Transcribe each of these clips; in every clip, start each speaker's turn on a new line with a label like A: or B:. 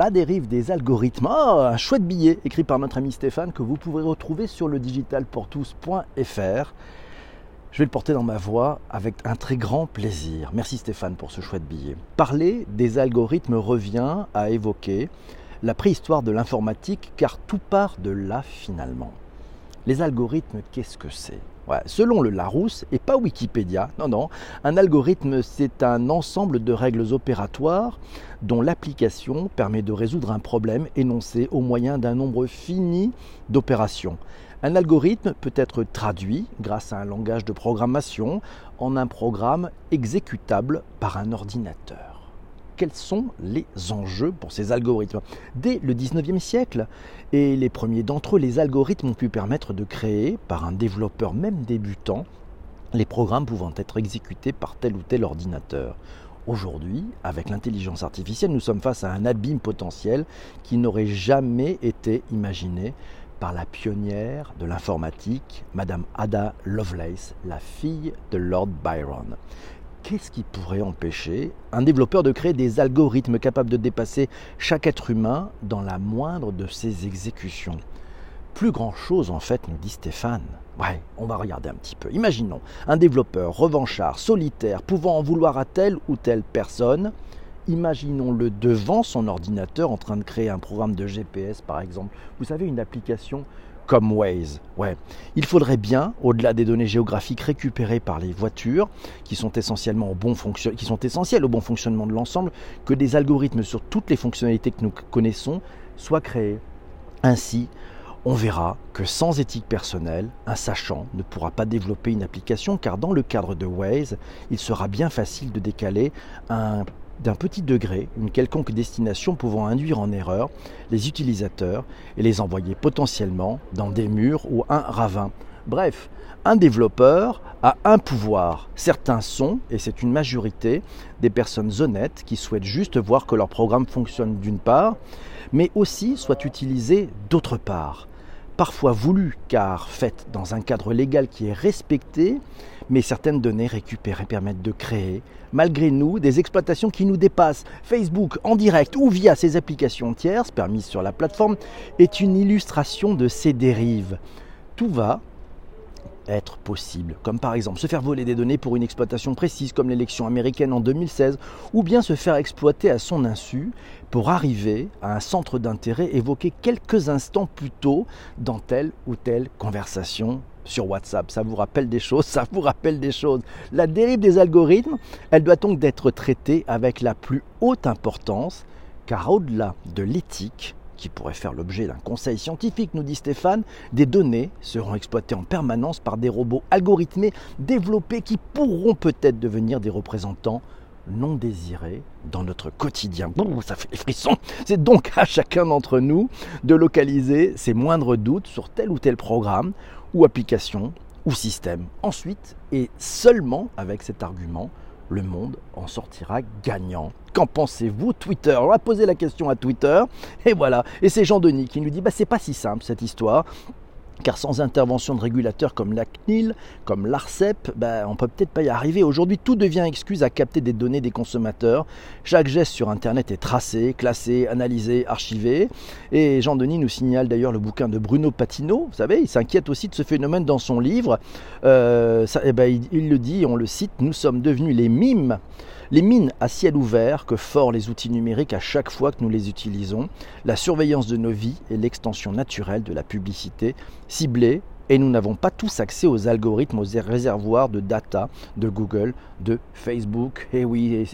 A: La dérive des algorithmes. Oh, un chouette billet écrit par notre ami Stéphane que vous pourrez retrouver sur le digitalpourtous.fr. Je vais le porter dans ma voix avec un très grand plaisir. Merci Stéphane pour ce chouette billet. Parler des algorithmes revient à évoquer la préhistoire de l'informatique car tout part de là finalement. Les algorithmes, qu'est-ce que c'est? Selon le Larousse, et pas Wikipédia, non, non, un algorithme, c'est un ensemble de règles opératoires dont l'application permet de résoudre un problème énoncé au moyen d'un nombre fini d'opérations. Un algorithme peut être traduit grâce à un langage de programmation en un programme exécutable par un ordinateur. Quels sont les enjeux pour ces algorithmes Dès le 19e siècle, et les premiers d'entre eux, les algorithmes ont pu permettre de créer, par un développeur même débutant, les programmes pouvant être exécutés par tel ou tel ordinateur. Aujourd'hui, avec l'intelligence artificielle, nous sommes face à un abîme potentiel qui n'aurait jamais été imaginé par la pionnière de l'informatique, Madame Ada Lovelace, la fille de Lord Byron. Qu'est-ce qui pourrait empêcher un développeur de créer des algorithmes capables de dépasser chaque être humain dans la moindre de ses exécutions? Plus grand-chose en fait, nous dit Stéphane. Ouais, on va regarder un petit peu. Imaginons un développeur revanchard, solitaire, pouvant en vouloir à telle ou telle personne, imaginons-le devant son ordinateur en train de créer un programme de GPS par exemple. Vous savez, une application comme Waze. Il faudrait bien, au-delà des données géographiques récupérées par les voitures, qui sont, essentiellement au bon qui sont essentielles au bon fonctionnement de l'ensemble, que des algorithmes sur toutes les fonctionnalités que nous connaissons soient créés. Ainsi, on verra que sans éthique personnelle, un sachant ne pourra pas développer une application car dans le cadre de Waze, il sera bien facile de décaler un d'un petit degré une quelconque destination pouvant induire en erreur les utilisateurs et les envoyer potentiellement dans des murs ou un ravin. Bref, un développeur a un pouvoir. Certains sont, et c'est une majorité, des personnes honnêtes qui souhaitent juste voir que leur programme fonctionne d'une part, mais aussi soit utilisé d'autre part. Parfois voulu car fait dans un cadre légal qui est respecté, mais certaines données récupérées permettent de créer, malgré nous, des exploitations qui nous dépassent. Facebook en direct ou via ses applications tierces permises sur la plateforme est une illustration de ces dérives. Tout va être possible, comme par exemple se faire voler des données pour une exploitation précise comme l'élection américaine en 2016, ou bien se faire exploiter à son insu pour arriver à un centre d'intérêt évoqué quelques instants plus tôt dans telle ou telle conversation sur WhatsApp. Ça vous rappelle des choses, ça vous rappelle des choses. La dérive des algorithmes, elle doit donc être traitée avec la plus haute importance, car au-delà de l'éthique, qui pourrait faire l'objet d'un conseil scientifique, nous dit Stéphane, des données seront exploitées en permanence par des robots algorithmés développés qui pourront peut-être devenir des représentants non désirés dans notre quotidien. ça fait des frissons. C'est donc à chacun d'entre nous de localiser ses moindres doutes sur tel ou tel programme ou application ou système. Ensuite, et seulement avec cet argument, le monde en sortira gagnant. Qu'en pensez-vous Twitter? On va poser la question à Twitter et voilà. Et c'est Jean-Denis qui nous dit bah c'est pas si simple cette histoire car sans intervention de régulateurs comme la CNIL, comme l'ARCEP, ben, on peut peut-être pas y arriver. Aujourd'hui, tout devient excuse à capter des données des consommateurs. Chaque geste sur Internet est tracé, classé, analysé, archivé. Et Jean-Denis nous signale d'ailleurs le bouquin de Bruno Patino. Vous savez, il s'inquiète aussi de ce phénomène dans son livre. Euh, eh ben, il, il le dit, on le cite, nous sommes devenus les mimes les mines à ciel ouvert que forent les outils numériques à chaque fois que nous les utilisons, la surveillance de nos vies et l'extension naturelle de la publicité ciblée et nous n'avons pas tous accès aux algorithmes, aux réservoirs de data de Google, de Facebook. Et oui,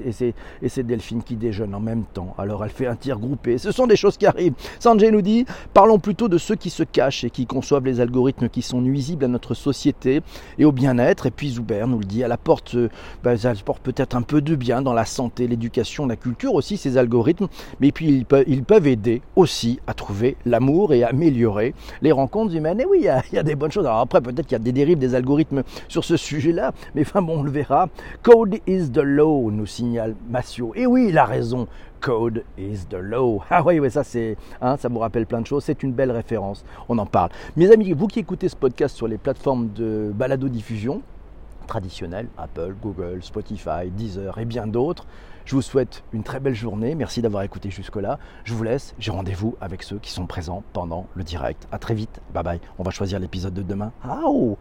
A: et c'est Delphine qui déjeune en même temps. Alors elle fait un tir groupé. Ce sont des choses qui arrivent. Sanjay nous dit, parlons plutôt de ceux qui se cachent et qui conçoivent les algorithmes qui sont nuisibles à notre société et au bien-être. Et puis Zuber nous le dit, à la porte, euh, bah, peut-être un peu de bien dans la santé, l'éducation, la culture aussi, ces algorithmes. Mais puis ils peuvent, aider aussi à trouver l'amour et à améliorer les rencontres humaines. Et oui, il y a, y a des bonnes alors après, peut-être qu'il y a des dérives des algorithmes sur ce sujet-là, mais enfin bon, on le verra. Code is the law, nous signale Massio. Et oui, il a raison. Code is the law. Ah oui, oui ça c'est, hein, ça vous rappelle plein de choses. C'est une belle référence. On en parle. Mes amis, vous qui écoutez ce podcast sur les plateformes de balado diffusion traditionnelles, Apple, Google, Spotify, Deezer et bien d'autres, Je vous souhaite une très belle journée. Merci d'avoir écouté jusque-là. Je vous laisse. J'ai rendez-vous avec ceux qui sont présents pendant le direct. À très vite. Bye bye. On va choisir l'épisode de demain. Ah